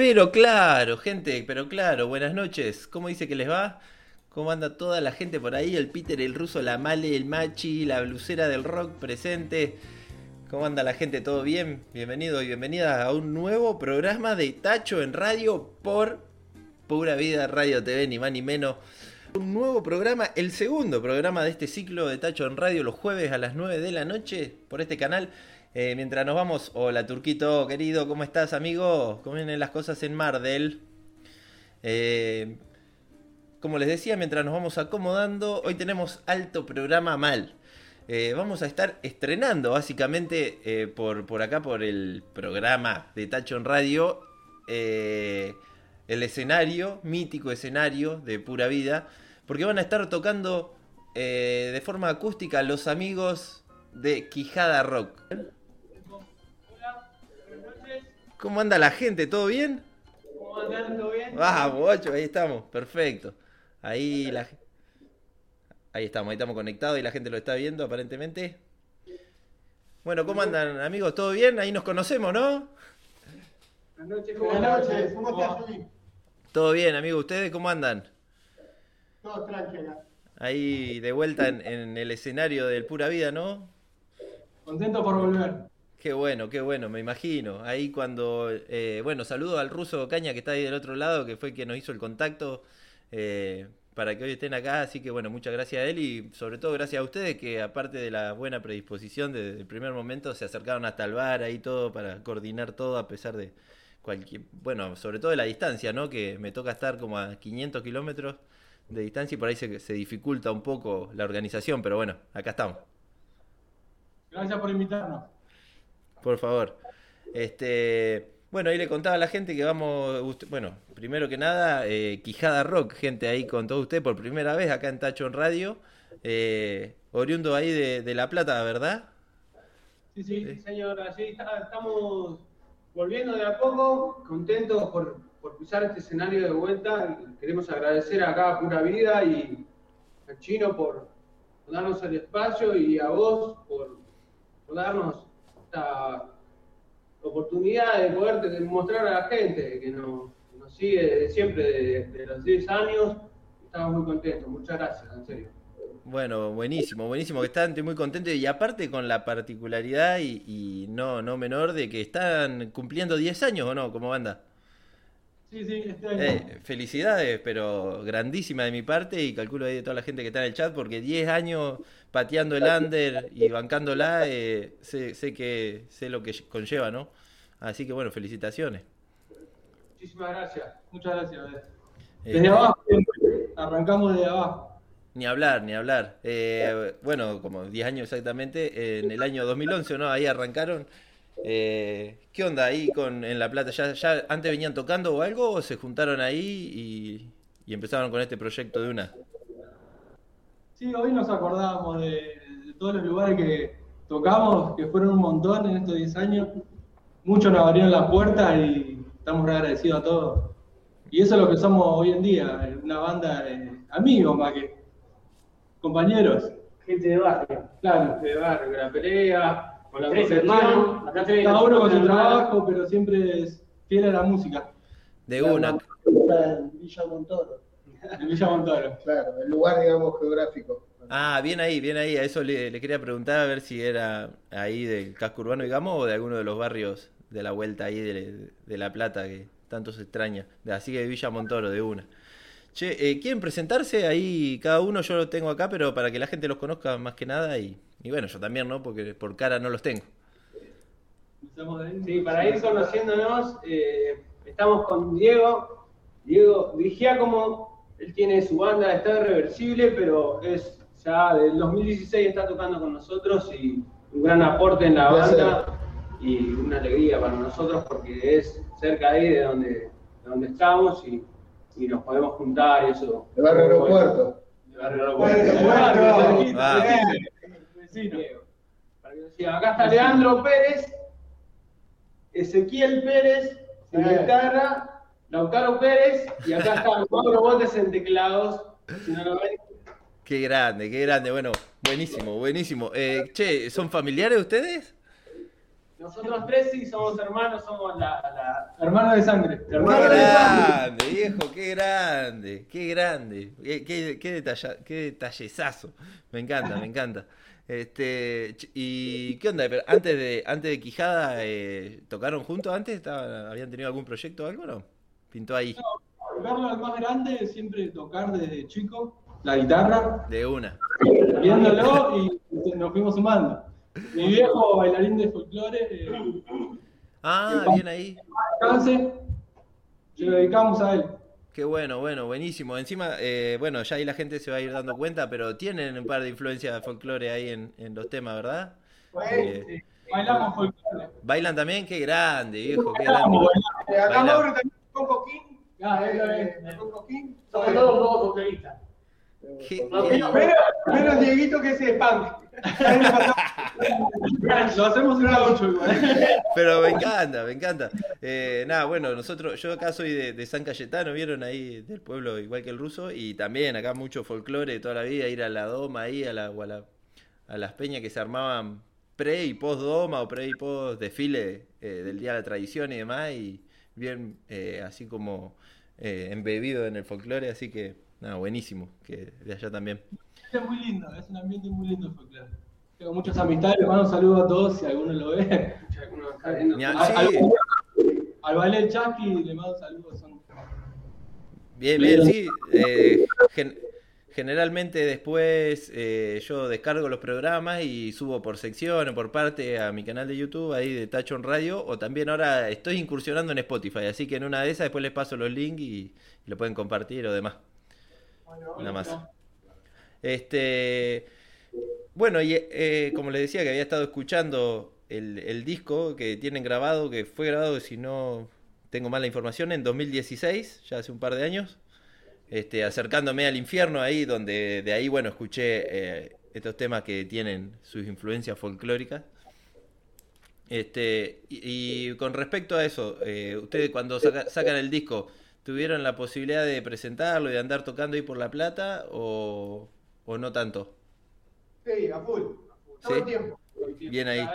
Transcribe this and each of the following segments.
Pero claro, gente, pero claro, buenas noches. ¿Cómo dice que les va? ¿Cómo anda toda la gente por ahí? El Peter, el ruso, la Male, el Machi, la blusera del rock presente. ¿Cómo anda la gente? ¿Todo bien? Bienvenido y bienvenida a un nuevo programa de Tacho en Radio por Pura Vida Radio TV, ni más ni menos. Un nuevo programa, el segundo programa de este ciclo de Tacho en Radio, los jueves a las 9 de la noche por este canal. Eh, mientras nos vamos, hola Turquito, querido, ¿cómo estás, amigo? ¿Cómo vienen las cosas en Mardel? Eh, como les decía, mientras nos vamos acomodando, hoy tenemos alto programa mal. Eh, vamos a estar estrenando básicamente por, por acá, por el programa de Tacho en Radio, el escenario, mítico escenario de pura vida, porque van a estar tocando de forma acústica los amigos de Quijada Rock. ¿Cómo anda la gente? ¿Todo bien? ¿Cómo andan? ¿Todo bien? Vamos, ahí estamos, perfecto. Ahí la Ahí estamos, ahí estamos conectados y la gente lo está viendo aparentemente. Bueno, ¿cómo andan amigos? ¿Todo bien? Ahí nos conocemos, ¿no? Buenas noches, ¿cómo Buenas noches, ¿cómo estás, Todo bien, amigos. ¿Ustedes cómo andan? Todo tranquilo. Ahí de vuelta en, en el escenario del Pura Vida, ¿no? Contento por volver. Qué bueno, qué bueno, me imagino. Ahí cuando, eh, bueno, saludo al ruso Caña que está ahí del otro lado, que fue quien nos hizo el contacto eh, para que hoy estén acá. Así que bueno, muchas gracias a él y sobre todo gracias a ustedes que aparte de la buena predisposición desde el primer momento se acercaron hasta el bar ahí todo para coordinar todo a pesar de cualquier, bueno, sobre todo de la distancia, ¿no? Que me toca estar como a 500 kilómetros de distancia y por ahí se, se dificulta un poco la organización, pero bueno, acá estamos. Gracias por invitarnos. Por favor. Este, bueno, ahí le contaba a la gente que vamos, bueno, primero que nada, eh, Quijada Rock, gente ahí con todos ustedes por primera vez acá en Tacho en Radio, eh, oriundo ahí de, La Plata, ¿verdad? Sí, sí, señor, así estamos volviendo de a poco, contentos por, por pisar este escenario de vuelta. Queremos agradecer acá a Pura Vida y al Chino por darnos el espacio y a vos por, darnos esta oportunidad de poder mostrar a la gente que nos, sigue desde siempre, desde, los 10 años. Estamos muy contentos. Muchas gracias, en serio. Bueno, buenísimo, buenísimo que están muy contentos y aparte con la particularidad y, no, no menor de que están cumpliendo 10 años o no, como banda. Sí, sí, este año. Eh, felicidades, pero grandísima de mi parte y calculo ahí de toda la gente que está en el chat porque 10 años pateando el under y bancándola, eh, sé, sé, que sé lo que conlleva, ¿no? Así que bueno, felicitaciones. Muchísimas gracias, muchas gracias. Eh, desde abajo, arrancamos desde abajo. Ni hablar, ni hablar. Eh, bueno, como 10 años exactamente, en el año 2011, ¿no? Ahí arrancaron. ¿Qué onda ahí con en La Plata? ¿Ya, ¿Ya antes venían tocando o algo o se juntaron ahí y, empezaron con este proyecto de una? Sí, hoy nos acordamos de, todos los lugares que tocamos, que fueron un montón en estos 10 años. Muchos nos abrieron la puerta y estamos agradecidos a todos. Y eso es lo que somos hoy en día, una banda de amigos más que compañeros. Gente de barrio. Claro, de barrio, la pelea, con la tres hermanos, cada uno con su trabajo, pero siempre es fiel a la música. De una. Villa Montoro. En Villa Montoro. Claro, el lugar, digamos, geográfico. Ah, bien ahí, bien ahí. A eso le, quería preguntar a ver si era ahí del casco urbano, digamos, o de alguno de los barrios de la vuelta ahí de, La Plata que tanto se extraña. Así que de Villa Montoro, de una. Che, eh, ¿quieren presentarse? Ahí cada uno yo lo tengo acá, pero para que la gente los conozca más que nada y, y bueno, yo también, ¿no? Porque por cara no los tengo. Sí, para ir conociéndonos, eh, estamos con Diego. Diego dirigía como él tiene su banda, está irreversible, pero es ya del 2016 está tocando con nosotros y un gran aporte en la banda y una alegría para nosotros porque es cerca ahí de donde, donde estamos y, y, nos podemos juntar y eso. De barrio aeropuerto. De barrio aeropuerto. Acá está Leandro Pérez, Ezequiel Pérez, en guitarra Lautaro Pérez y acá está Mauro Botes en teclados. Qué grande, qué grande. Bueno, buenísimo, buenísimo. Eh, che, ¿son familiares ustedes? Nosotros tres sí somos hermanos, somos la, la hermanos de sangre. Qué grande, viejo, qué grande, qué grande. Qué, qué, qué, detallezazo. Me encanta, me encanta. Este, ¿Y qué onda? Antes de, antes de Quijada, eh, ¿tocaron juntos antes? ¿Habían tenido algún proyecto o algo no? Pintó ahí. No, verlo al más grande, siempre tocar desde chico, la guitarra. De una. Viéndolo y nos fuimos sumando. Mi viejo bailarín de folclore. Eh, ah, bien ahí. Alcance, se lo dedicamos a él. Qué bueno, bueno, buenísimo. Encima, eh, bueno, ya ahí la gente se va a ir dando cuenta, pero tienen un par de influencias de folclore ahí en, en los temas, ¿verdad? Eh, bailamos folclore. ¿Bailan también? Qué grande, viejo, qué grande. Acá Mauro también con Coquín. Ah, es, con Coquín. Somos todos dos vocalistas. Menos Dieguito que ese punk. Lo hacemos igual. Pero me encanta, me encanta. Eh, nada, bueno, nosotros, yo acá soy de, San Cayetano, vieron ahí del pueblo igual que el ruso, y también acá mucho folclore de toda la vida, ir a la doma ahí, a, la, a, las peñas que se armaban pre y post doma o pre y post desfile eh, del Día de la Tradición y demás, y bien eh, así como embebido en el folclore, así que nada, buenísimo, que de allá también. Es muy lindo, es un ambiente muy lindo folclore. Tengo muchas amistades, les mando un saludo a todos si alguno lo ve. Al, ballet Chucky le mando saludos. Son... Bien, bien, sí. Eh, generalmente después eh, yo descargo los programas y subo por sección o por parte a mi canal de YouTube, ahí de Tachon Radio, o también ahora estoy incursionando en Spotify, así que en una de esas después les paso los links y, lo pueden compartir o demás. Nada más. Este, bueno, y eh, como les decía que había estado escuchando el, disco que tienen grabado, que fue grabado, si no tengo mala información, en 2016, ya hace un par de años, este, acercándome al infierno ahí, donde de ahí, bueno, escuché eh, estos temas que tienen sus influencias folclóricas. Este, y, con respecto a eso, eh, ustedes cuando sacan el disco, ¿tuvieron la posibilidad de presentarlo y de andar tocando ahí por La Plata o, ¿O no tanto? Sí, a full. Todo el tiempo. Bien ahí.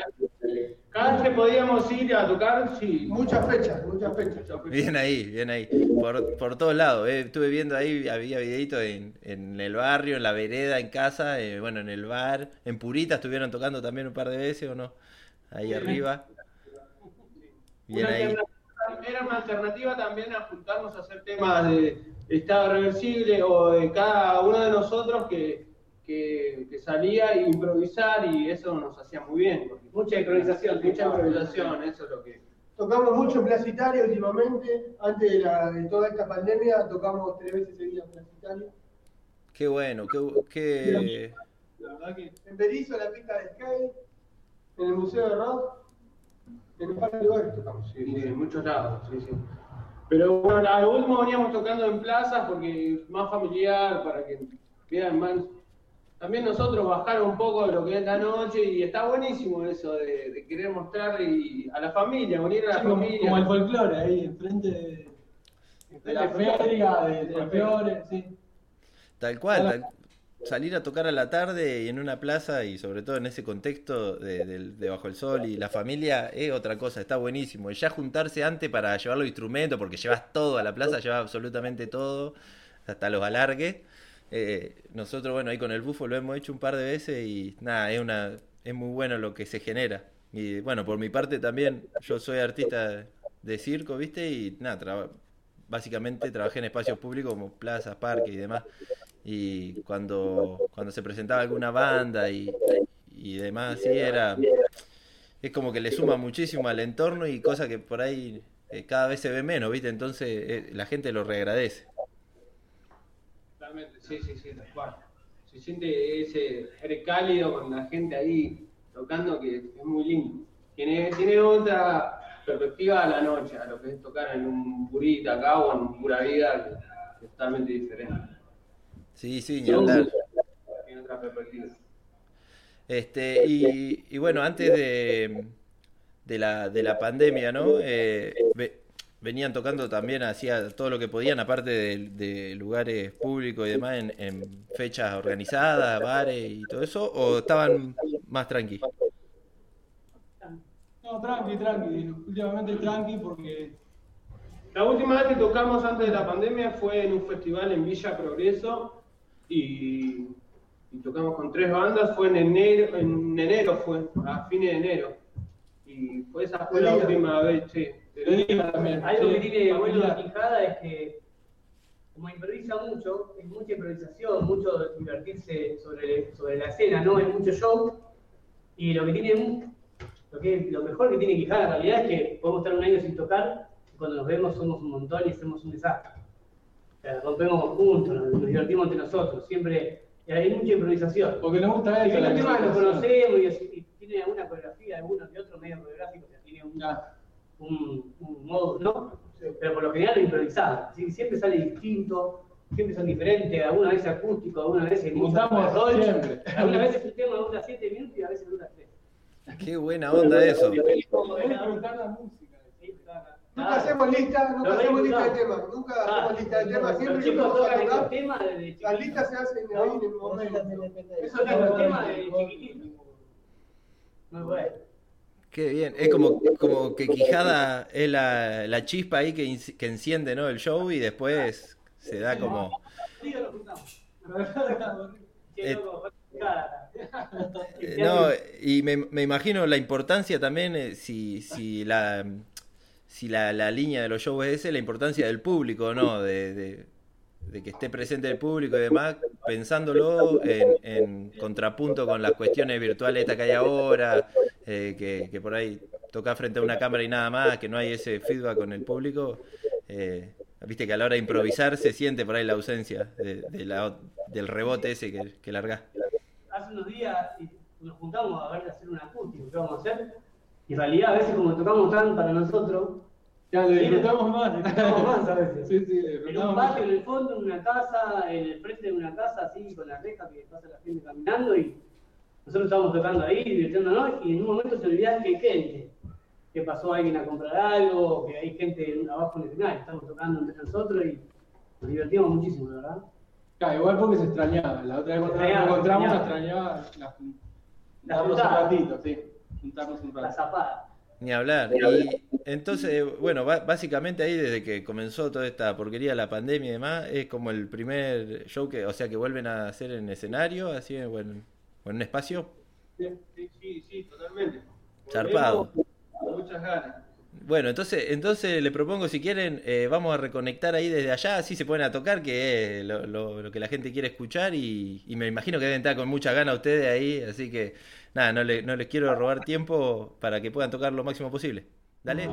Cada vez que podíamos ir a tocar, sí, muchas fechas, muchas fechas. Bien ahí, bien ahí. Por, por todos lados. Eh. Estuve viendo ahí, había videitos en, en, el barrio, en la vereda, en casa, eh, bueno, en el bar. En Purita estuvieron tocando también un par de veces, ¿o no? Ahí arriba. Bien ahí. Era una alternativa también a juntarnos a hacer temas de estado reversible o de cada uno de nosotros que, que, salía a improvisar y eso nos hacía muy bien. Mucha improvisación, mucha improvisación, eso es lo que... Tocamos mucho en Plaza Italia últimamente, antes de, la, de toda esta pandemia tocamos tres veces seguidas en Plaza Italia. Qué bueno, qué... qué... La verdad que... En Berizo, la pista de skate, en el Museo de Rock, en un par de lugares tocamos, sí, en muchos lados, sí, sí. Pero bueno, al último veníamos tocando en plazas porque es más familiar, para que vean más. También nosotros bajar un poco de lo que es la noche y está buenísimo eso de, querer mostrarle a la familia, unir a la familia. Como el folclore ahí, enfrente de, de la feria, de, de, de sí. Tal cual, tal, salir a tocar a la tarde y en una plaza y sobre todo en ese contexto de, bajo el sol y la familia es otra cosa, está buenísimo. Y ya juntarse antes para llevar los instrumentos, porque llevas todo a la plaza, llevas absolutamente todo, hasta los alargues. Eh, nosotros, bueno, ahí con el bufo lo hemos hecho un par de veces y nada, es, una, es muy bueno lo que se genera. Y bueno, por mi parte también, yo soy artista de circo, ¿viste? Y nada, básicamente trabajé en espacios públicos como plazas, parques y demás y cuando, cuando se presentaba alguna banda y, y demás, sí, era, es como que le suma muchísimo al entorno y cosa que por ahí eh, cada vez se ve menos, ¿viste? Entonces eh, la gente lo reagradece. Totalmente, sí, sí, sí, tal cual. Se siente ese aire cálido con la gente ahí tocando que es muy lindo. Tiene, tiene otra perspectiva a la noche, a lo que es tocar en un purita acá o en pura vida, que es totalmente diferente. Sí, sí, ni hablar. Este, y, bueno, antes de, de, la, de la pandemia, ¿no? Eh, venían tocando también, hacía todo lo que podían, aparte de, lugares públicos y demás, en, fechas organizadas, bares y todo eso, o estaban más tranqui? No, tranqui, tranqui, últimamente tranqui porque la última vez que tocamos antes de la pandemia fue en un festival en Villa Progreso y, tocamos con tres bandas, fue en enero, en enero fue, a fines de enero. Y fue esa fue la última vez, sí. Algo que tiene bueno la Quijada es que, como improvisa mucho, es mucha improvisación, mucho divertirse sobre, sobre la escena, ¿no? Es mucho show. Y lo que tiene, lo, que, lo mejor que tiene Quijada en realidad es que podemos estar un año sin tocar, y cuando nos vemos somos un montón y hacemos un desastre. Sea, rompemos juntos, nos, divertimos entre nosotros, siempre hay mucha improvisación. Porque nos gusta eso. Y los temas los conocemos y, tiene alguna coreografía de uno de otro medio coreográfico, que tiene una un, modo, ¿no? Pero por lo general improvisado. Siempre sale distinto, siempre son diferentes, algunas veces acústico, algunas veces Mutamos rol, siempre. Algunas veces el tema dura 7 minutos y a veces dura 3. Qué buena onda eso. Nunca hacemos lista, nunca hacemos lista de temas, nunca hacemos lista de temas, siempre que vamos a tocar. Las listas se hacen ahí en el momento. Eso es un tema de chiquitito. Muy bueno. Qué bien, es como, como que Quijada es la, la chispa ahí que, que, enciende ¿no? el show y después se da como... Eh, no, y me, me, imagino la importancia también, eh, si, si, la, si la, la, línea de los shows es esa, la importancia del público, ¿no? De, de, que esté presente el público y demás, pensándolo en, contrapunto con las cuestiones virtuales esta que hay ahora, eh, que, que, por ahí toca frente a una cámara y nada más, que no hay ese feedback con el público. Eh, Viste que a la hora de improvisar se siente por ahí la ausencia del rebote ese que, que largás. Hace unos días nos juntamos a ver de hacer un acústico, ¿qué vamos a hacer? Y en realidad a veces como tocamos tan para nosotros, ya lo disfrutamos más. Disfrutamos más a veces. Sí, sí, en un patio, en el fondo, en una casa, en el frente de una casa, así, con la reja que pasa la gente caminando y nosotros estábamos tocando ahí, divirtiéndonos, y en un momento se olvidaba que hay gente, que pasó alguien a comprar algo, que hay gente abajo en el escenario, estamos tocando entre nosotros y nos divertimos muchísimo, ¿verdad? Claro, igual porque se extrañaba, la otra vez cuando nos encontramos se extrañaba las, las, un ratito, sí, juntarnos un rato. La zapada. Ni hablar. Y entonces, bueno, básicamente ahí desde que comenzó toda esta porquería, la pandemia y demás, es como el primer show que, o sea, que vuelven a hacer en escenario, así, bueno, ¿O en un espacio? Sí, sí, sí, totalmente. Zarpado. Muchas ganas. Bueno, entonces, entonces le propongo, si quieren, eh, vamos a reconectar ahí desde allá, así se pueden a tocar, que es lo, lo, que la gente quiere escuchar y, y, me imagino que deben estar con mucha gana ustedes ahí, así que nada, no, no les quiero robar tiempo para que puedan tocar lo máximo posible. Dale.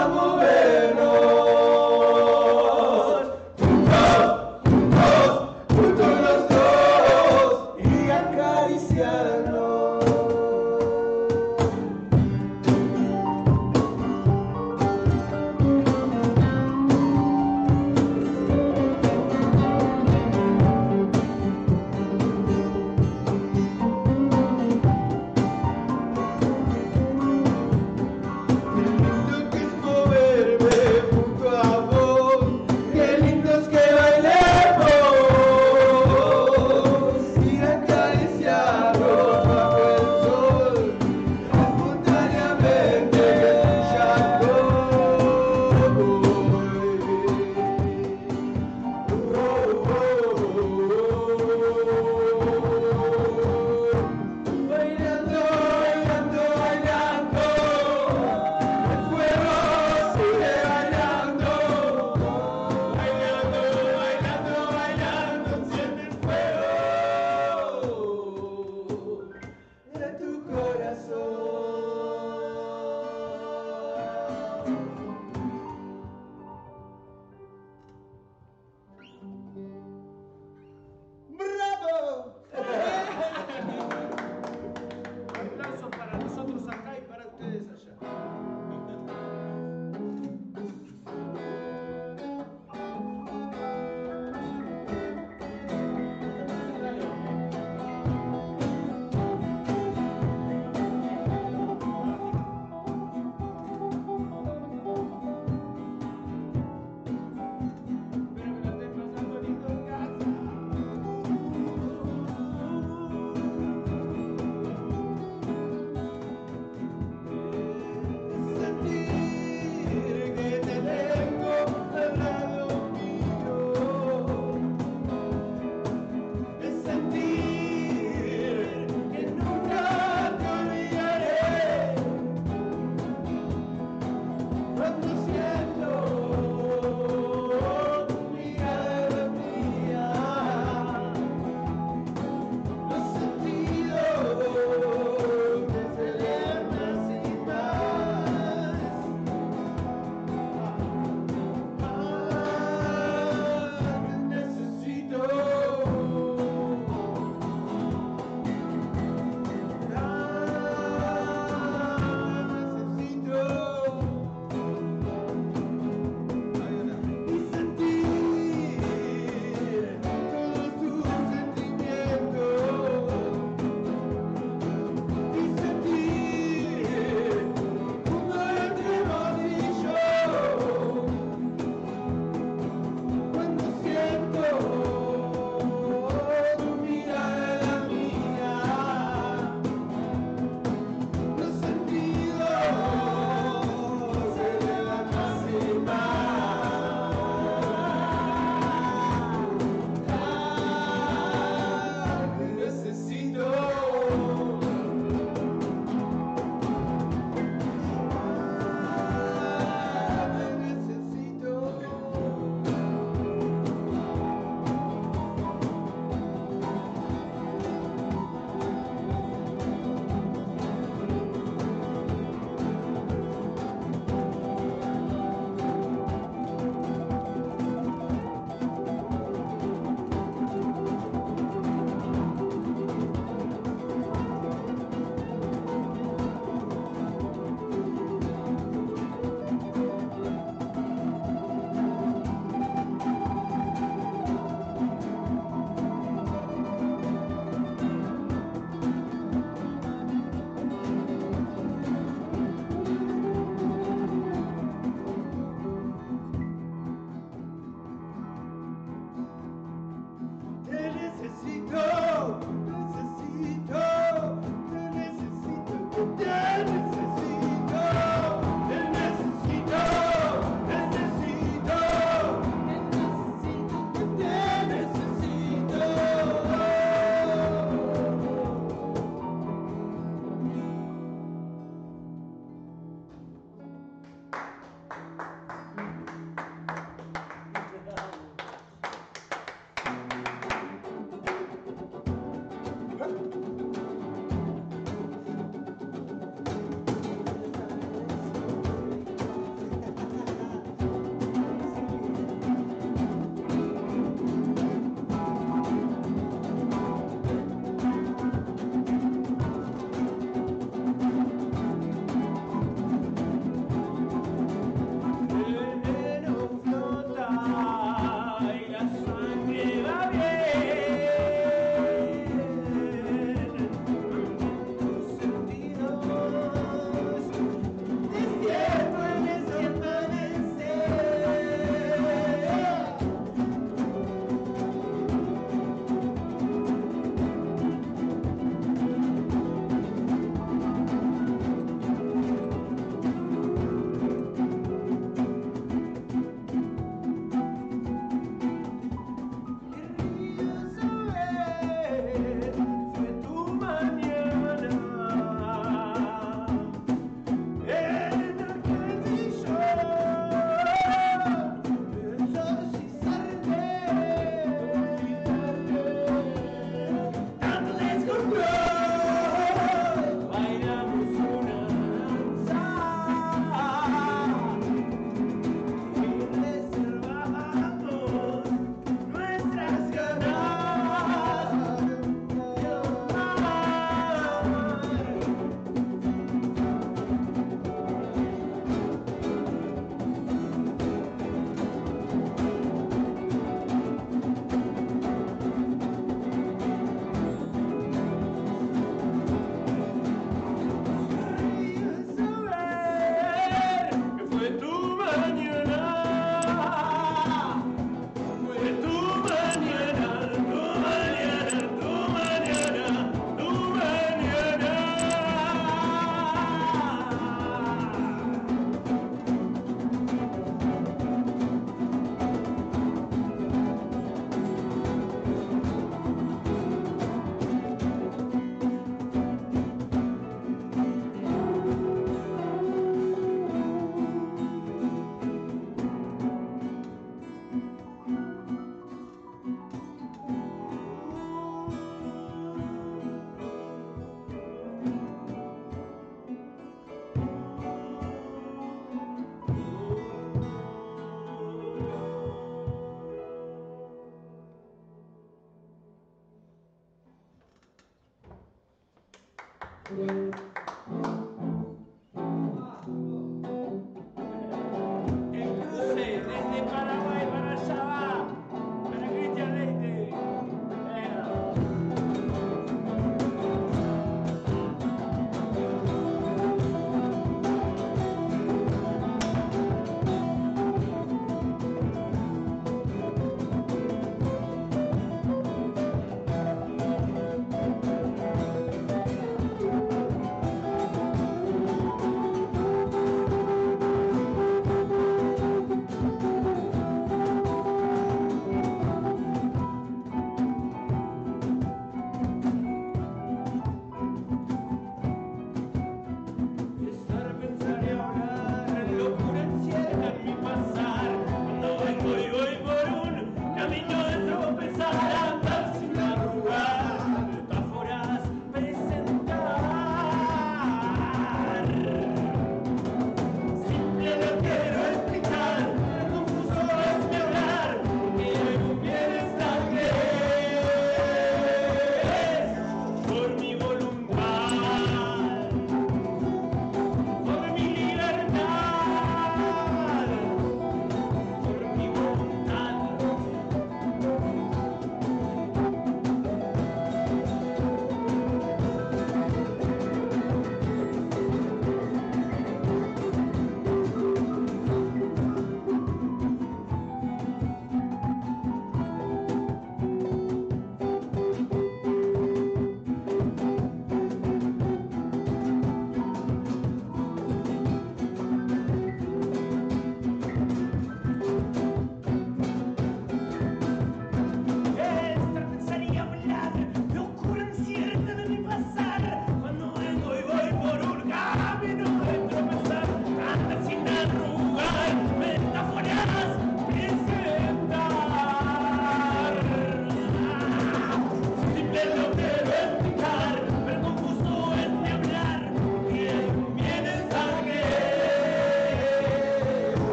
amo eu.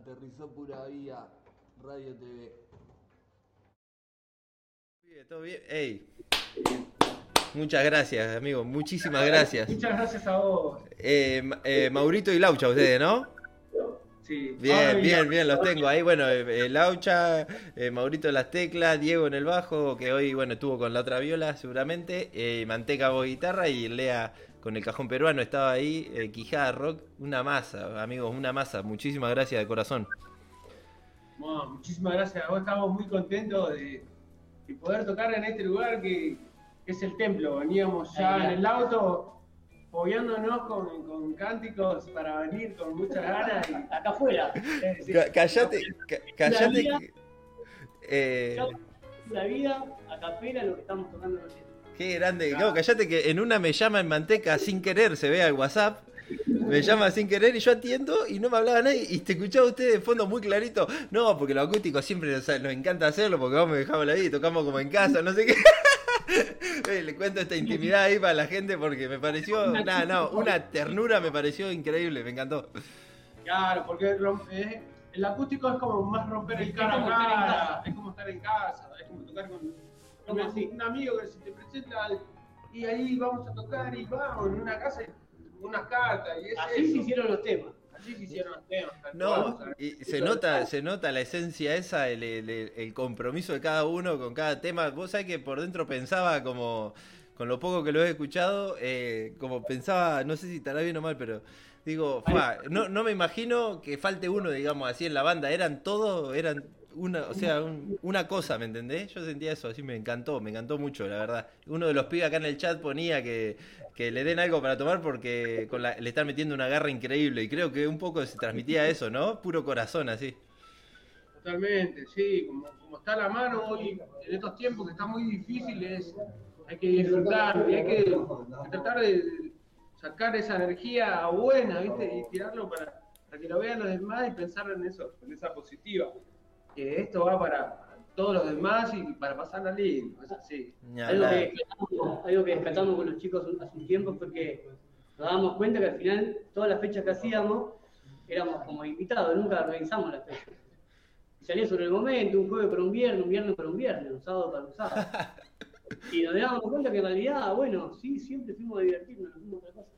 Aterrizó Pura Vía, Radio TV. ¿Todo bien? Ey. Muchas gracias, amigo. Muchísimas gracias. Muchas gracias a vos. Eh, eh, Maurito y Laucha, ustedes, ¿no? Sí. Bien, bien, bien, los tengo ahí. Bueno, eh, Laucha, Maurito en las teclas, Diego en el bajo, que hoy, bueno, estuvo con la otra viola seguramente, Manteca voz guitarra y Lea con el cajón peruano estaba ahí, Quijada Rock, una masa, amigos, una masa. Muchísimas gracias de corazón. muchísimas gracias. Vos estamos muy contentos de, poder tocar en este lugar que, es el templo. Veníamos ya en el auto fogueándonos con, con, cánticos para venir con muchas ganas. Acá afuera. Callate, callate. Eh... La vida, a capela, lo que estamos tocando Qué grande. No, callate que en una me llama en manteca sin querer, se ve al WhatsApp. Me llama sin querer y yo atiendo y no me hablaba nadie y te escuchaba usted de fondo muy clarito. No, porque lo acústico siempre nos, encanta hacerlo porque vamos me dejamos la vida y tocamos como en casa, no sé qué. Le cuento esta intimidad ahí para la gente porque me pareció, nada, no, una ternura me pareció increíble, me encantó. Claro, porque eh, el acústico es como más romper el cara a cara, es como estar en casa, es como tocar con, un amigo que se te presenta y ahí vamos a tocar y vamos en una casa unas cartas y Así se hicieron los temas. Así se hicieron los temas. No, y se nota, se nota la esencia esa, el, el, compromiso de cada uno con cada tema. Vos sabés que por dentro pensaba como, con lo poco que lo he escuchado, eh, como pensaba, no sé si estará bien o mal, pero digo, no, no me imagino que falte uno, digamos, así en la banda. Eran todos, eran una, o sea, una cosa, ¿me entendés? Yo sentía eso, así me encantó, me encantó mucho, la verdad. Uno de los pibes acá en el chat ponía que, que le den algo para tomar porque con la, le están metiendo una garra increíble y creo que un poco se transmitía eso, ¿no? Puro corazón, así. Totalmente, sí, como, como está la mano hoy, en estos tiempos que están muy difíciles, hay que disfrutar y hay que, tratar de sacar esa energía buena, ¿viste? Y tirarlo para, para que lo vean los demás y pensar en eso, en esa positiva que esto va para todos los demás y para pasar la lindo, es así. Algo que, algo que despertamos con los chicos hace un tiempo fue que nos dábamos cuenta que al final todas las fechas que hacíamos éramos como invitados, nunca organizamos las fechas. salía sobre el momento, un jueves para un viernes, un viernes para un viernes, un sábado para un sábado. Y nos dábamos cuenta que en realidad, bueno, sí, siempre fuimos a divertirnos, no fuimos otra cosa.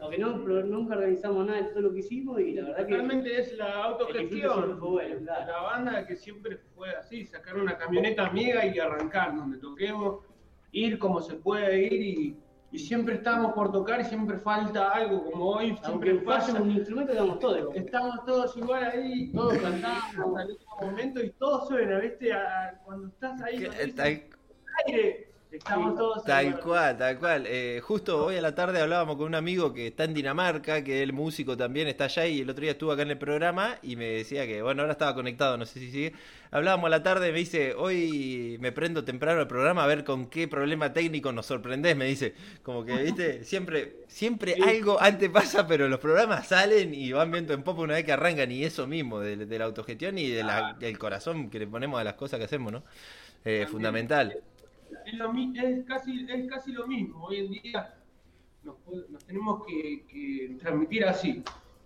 Aunque no, nunca organizamos nada de todo lo que hicimos y la verdad que. Realmente es la autogestión bueno, la banda que siempre fue así: sacar una camioneta amiga y arrancar donde toquemos, ir como se puede ir y, y siempre estamos por tocar y siempre falta algo, como hoy. Aunque pase un instrumento, estamos todos. Estamos todos igual ahí, todos cantamos al último momento y todo suena, ¿viste? cuando estás ahí, cuando aire Estamos todos tal cual, tal cual. Eh, justo hoy a la tarde hablábamos con un amigo que está en Dinamarca, que el músico también está allá y el otro día estuvo acá en el programa y me decía que, bueno, ahora estaba conectado, no sé si sigue. Hablábamos a la tarde, me dice, hoy me prendo temprano al programa a ver con qué problema técnico nos sorprendés, me dice. Como que, viste, siempre, siempre algo antes pasa, pero los programas salen y van viendo en popa una vez que arrancan y eso mismo, de, la autogestión y de del corazón que le ponemos a las cosas que hacemos, ¿no? Eh, fundamental es, casi, es casi lo mismo. Hoy en día nos, tenemos que, transmitir así.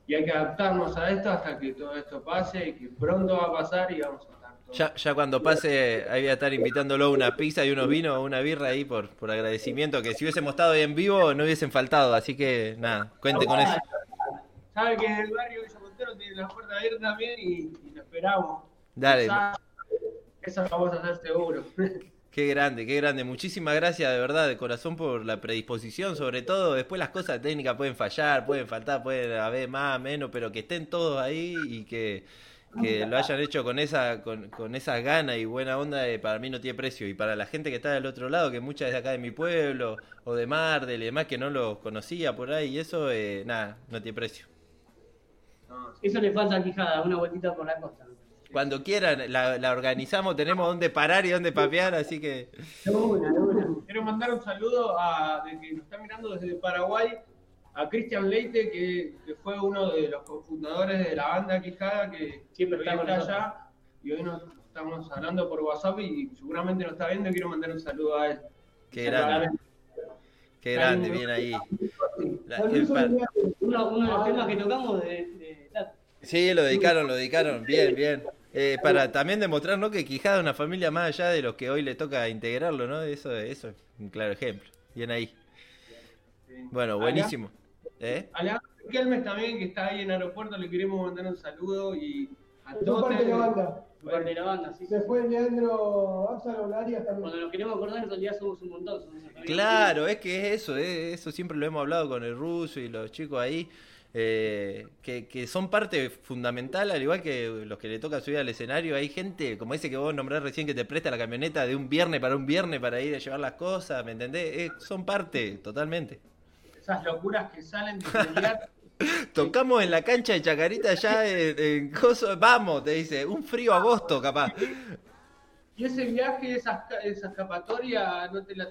Y hay que adaptarnos a esto hasta que todo esto pase, y que pronto va a pasar y vamos a estar Ya, ya cuando pase, ahí voy a estar invitándolo a una pizza y unos vinos o una birra ahí por, por agradecimiento, que si hubiésemos estado ahí en vivo no hubiesen faltado, así que nada, cuente con eso. Sabe que en el barrio Villa Montero tiene la puerta abierta también y, lo esperamos. Dale. Eso lo vamos a hacer seguro. Qué grande, qué grande. Muchísimas gracias de verdad, de corazón, por la predisposición, sobre todo. Después las cosas técnicas pueden fallar, pueden faltar, pueden haber más, menos, pero que estén todos ahí y que, lo hayan hecho con esa con, con esa gana y buena onda, eh, para mí no tiene precio. Y para la gente que está del otro lado, que muchas de acá de mi pueblo, o de Mardel y demás, que no lo conocía por ahí, y eso, eh, nada, no tiene precio. Eso le falta a Quijada, una vueltita por la costa. Cuando quieran, la, organizamos, tenemos dónde parar y dónde papear, así que. Quiero mandar un saludo a de que nos está mirando desde Paraguay a Cristian Leite, que, fue uno de los cofundadores de la banda Quijada, que siempre está allá y hoy nos estamos hablando por WhatsApp y seguramente nos está viendo quiero mandar un saludo a él. Qué grande. Qué grande, bien ahí. uno, de los temas que tocamos de Sí, lo dedicaron, lo dedicaron. Bien, bien. Eh, para también demostrar ¿no? que Quijada es una familia más allá de los que hoy le toca integrarlo, ¿no? Eso, eso es un claro ejemplo. Bien ahí. Bueno, buenísimo. ¿Eh? Alejandro Kelmes también, que está ahí en el aeropuerto, le queremos mandar un saludo y a todos. parte de la banda. Parte de la banda, sí. Se fue Leandro Áxalo, Larias también. Cuando nos queremos acordar, en realidad somos un montón. claro, es que es eso, eso siempre lo hemos hablado con el ruso y los chicos ahí. Eh, que, que, son parte fundamental, al igual que los que le toca subir al escenario. Hay gente, como ese que vos nombrás recién, que te presta la camioneta de un viernes para un viernes para ir a llevar las cosas, ¿me entendés? Eh, son parte, totalmente. Esas locuras que salen de Tocamos en la cancha de Chacarita ya en, Coso. Vamos, te dice, un frío agosto capaz. Y ese viaje, esa, esa escapatoria, no te la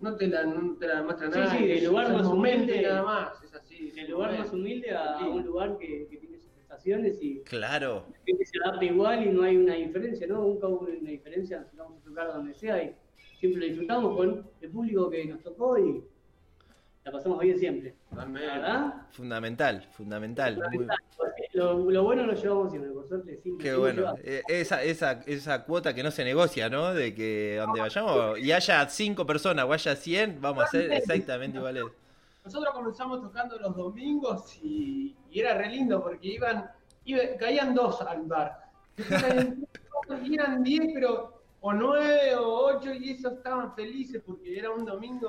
no te la, no te la muestra nada. Sí, sí, del lugar más humilde nada más, es así. Del lugar más humilde a, un lugar que, que, tiene sus prestaciones y claro. que se adapta igual y no hay una diferencia, ¿no? Nunca hubo una diferencia si vamos a tocar donde sea y siempre lo disfrutamos con el público que nos tocó y la pasamos bien siempre. ¿Verdad? Fundamental, fundamental. Lo, bueno lo llevamos siempre, por suerte. Siempre, Qué bueno. Eh, esa, esa, esa cuota que no se negocia, ¿no? De que donde vayamos y haya cinco personas o haya 100, vamos a hacer exactamente iguales. Nosotros comenzamos tocando los domingos y, era re lindo porque iban, caían dos al bar. Y eran diez, pero o nueve o ocho y esos estaban felices porque era un domingo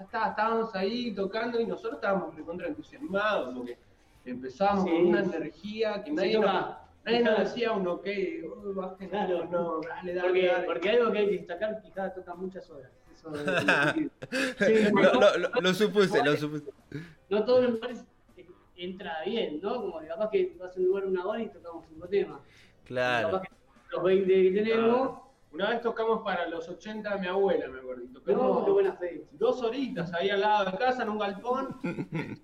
y estábamos ahí tocando y nosotros estábamos recontra entusiasmados porque empezamos con una energía que nadie, nos, nadie nos decía un ok, oh, claro, no, dale, dale, porque, dale. porque algo que hay que destacar, quizás toca muchas horas. Eso sí, lo, lo, lo, supuse, lo supuse. No todos los lugares entra bien, ¿no? Como capaz que vas a un lugar una hora y tocamos cinco temas. Claro. Capaz que los 20 que tenemos. Una vez tocamos para los 80 de mi abuela, me acuerdo. Tocamos qué buena fe. Dos horitas ahí al lado de casa, en un galpón,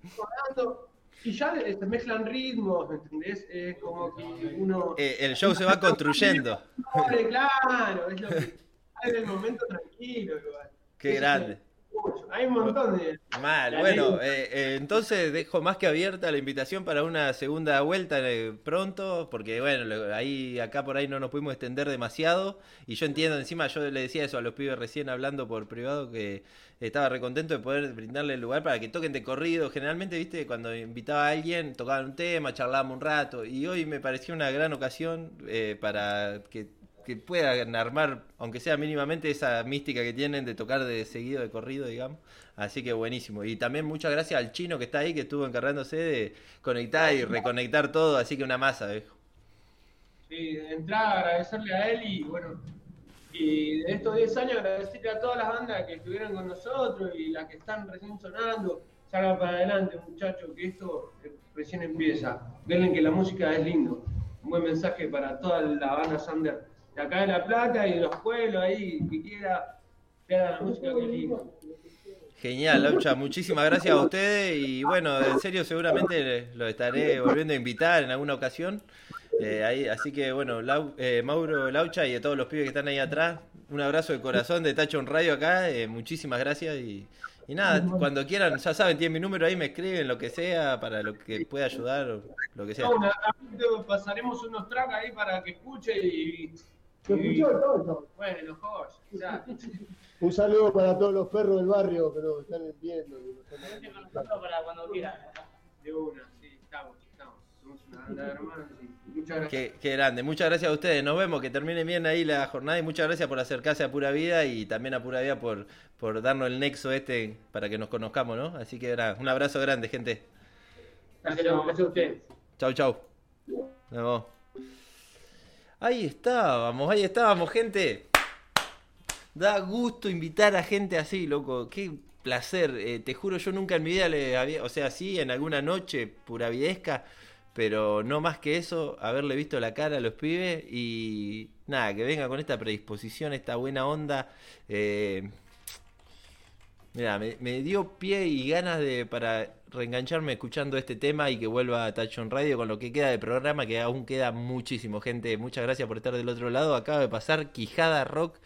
y ya se mezclan ritmos, ¿me entendés? Es como que uno... Eh, el show se va construyendo. claro, es lo que... Es el momento tranquilo. Qué grande. Hay un montón de. Mal, bueno, eh, eh, entonces dejo más que abierta la invitación para una segunda vuelta eh, pronto, porque bueno, ahí acá por ahí no nos pudimos extender demasiado. Y yo entiendo, encima yo le decía eso a los pibes recién hablando por privado, que estaba recontento de poder brindarle el lugar para que toquen de corrido. Generalmente, viste, cuando invitaba a alguien, tocaban un tema, charlábamos un rato. Y hoy me pareció una gran ocasión para que que puedan armar, aunque sea mínimamente, esa mística que tienen de tocar de seguido, de corrido, digamos. Así que buenísimo. Y también muchas gracias al chino que está ahí, que estuvo encargándose de conectar y reconectar todo, así que una masa, viejo. Sí, de entrada agradecerle a él y bueno, y de estos 10 años agradecerle a todas las bandas que estuvieron con nosotros y las que están recién sonando. Salgan para adelante, muchachos, que esto recién empieza. Ven que la música es lindo. Un buen mensaje para toda la banda Sander de acá de La Plata y de los pueblos ahí, que quiera que la música que lindo. Genial, Laucha, muchísimas gracias a ustedes y bueno, en serio seguramente lo estaré volviendo a invitar en alguna ocasión. Eh, ahí, así que bueno, eh, Mauro Laucha y a todos los pibes que están ahí atrás, un abrazo de corazón de Tacho en Radio acá, eh, muchísimas gracias y, y, nada, cuando quieran, ya saben, tienen mi número ahí, me escriben lo que sea para lo que pueda ayudar o lo que sea. pasaremos unos tracks ahí para que escuche y Bueno, Un saludo para todos los perros del barrio que nos están viendo. para cuando quieran. De una, sí, estamos, estamos. Somos una banda de hermanos. Muchas gracias. Qué, grande. Muchas gracias a ustedes. Nos vemos. Que termine bien ahí la jornada. Y muchas gracias por acercarse a Pura Vida y también a Pura Vida por, por darnos el nexo este para que nos conozcamos, ¿no? Así que un abrazo grande, gente. Gracias, gracias a ustedes. Chau, chau. Nos vemos. Ahí estábamos, ahí estábamos, gente. Da gusto invitar a gente así, loco. Qué placer. Eh, te juro, yo nunca en mi vida le había, o sea, sí, en alguna noche pura videsca, pero no más que eso, haberle visto la cara a los pibes y nada, que venga con esta predisposición, esta buena onda. Eh, mira, me, me, dio pie y ganas de para reengancharme escuchando este tema y que vuelva a Tachon Radio con lo que queda de programa, que aún queda muchísimo, gente. Muchas gracias por estar del otro lado. Acaba de pasar Quijada Rock.